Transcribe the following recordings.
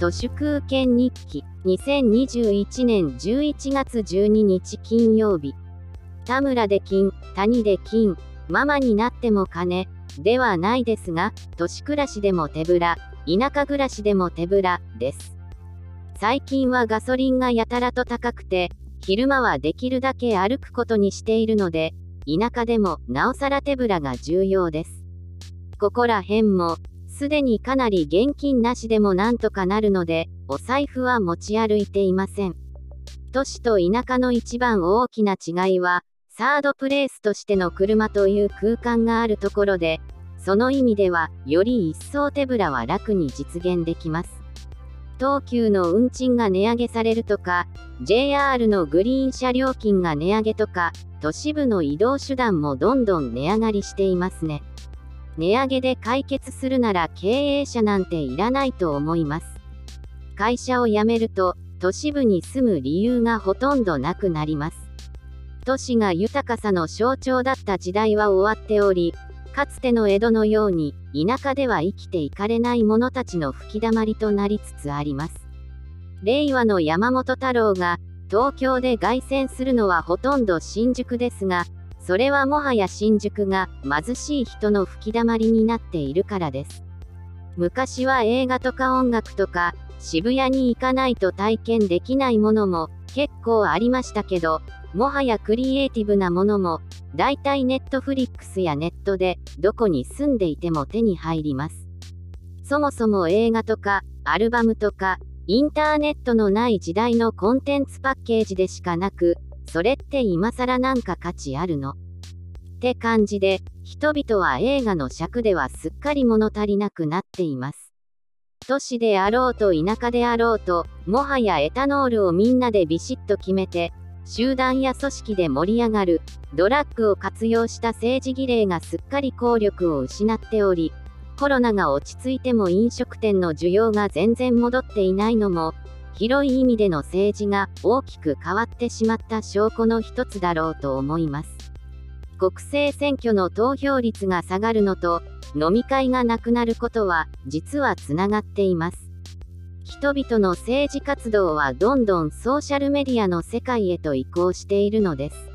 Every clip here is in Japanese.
都市空権日記2021年11月12日金曜日田村で金谷で金ママになっても金ではないですが都市暮らしでも手ぶら田舎暮らしでも手ぶらです最近はガソリンがやたらと高くて昼間はできるだけ歩くことにしているので田舎でもなおさら手ぶらが重要ですここら辺もすでにかなり現金なしでもなんとかなるので、お財布は持ち歩いていません。都市と田舎の一番大きな違いは、サードプレイスとしての車という空間があるところで、その意味では、より一層手ぶらは楽に実現できます。東急の運賃が値上げされるとか、JR のグリーン車料金が値上げとか、都市部の移動手段もどんどん値上がりしていますね。値上げで解決するなら経営者なんていらないと思います。会社を辞めると、都市部に住む理由がほとんどなくなります。都市が豊かさの象徴だった時代は終わっており、かつての江戸のように、田舎では生きていかれない者たちの吹きだまりとなりつつあります。令和の山本太郎が、東京で凱旋するのはほとんど新宿ですが、それはもはや新宿が貧しい人の吹きだまりになっているからです。昔は映画とか音楽とか渋谷に行かないと体験できないものも結構ありましたけど、もはやクリエイティブなものも、だいたいネットフリックスやネットでどこに住んでいても手に入ります。そもそも映画とかアルバムとかインターネットのない時代のコンテンツパッケージでしかなく、それって今更なんか価値あるの？って感じで、人々は映画の尺ではすっかり物足りなくなっています。都市であろうと田舎であろうと、もはやエタノールをみんなでビシッと決めて、集団や組織で盛り上がる、ドラッグを活用した政治儀礼がすっかり効力を失っており、コロナが落ち着いても飲食店の需要が全然戻っていないのも、広い意味での政治が大きく変わってしまった証拠の一つだろうと思います。国政選挙の投票率が下がるのと、飲み会がなくなることは、実はつながっています。人々の政治活動はどんどんソーシャルメディアの世界へと移行しているのです。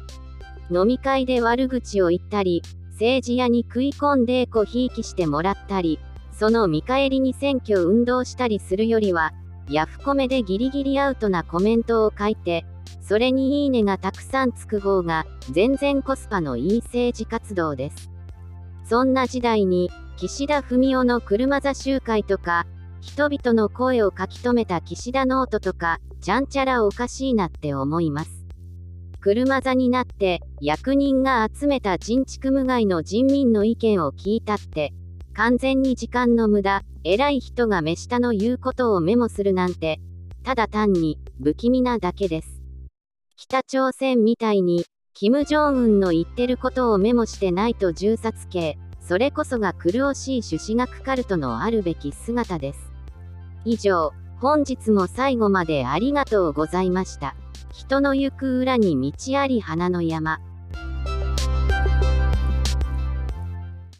飲み会で悪口を言ったり、政治屋に食い込んでえこひいきしてもらったり、その見返りに選挙運動したりするよりは、ヤフコメでギリギリアウトなコメントを書いて、それにいいねがたくさんつく方が、全然コスパのいい政治活動です。そんな時代に、岸田文雄の車座集会とか、人々の声を書き留めた岸田ノートとか、ちゃんちゃらおかしいなって思います。車座になって、役人が集めた人畜無害の人民の意見を聞いたって、完全に時間の無駄、偉い人が目下の言うことをメモするなんて、ただ単に、不気味なだけです。北朝鮮みたいに、金正恩の言ってることをメモしてないと銃殺刑、それこそが狂しい朱子学カルトのあるべき姿です。以上、本日も最後までありがとうございました。人の行く裏に道あり花の山。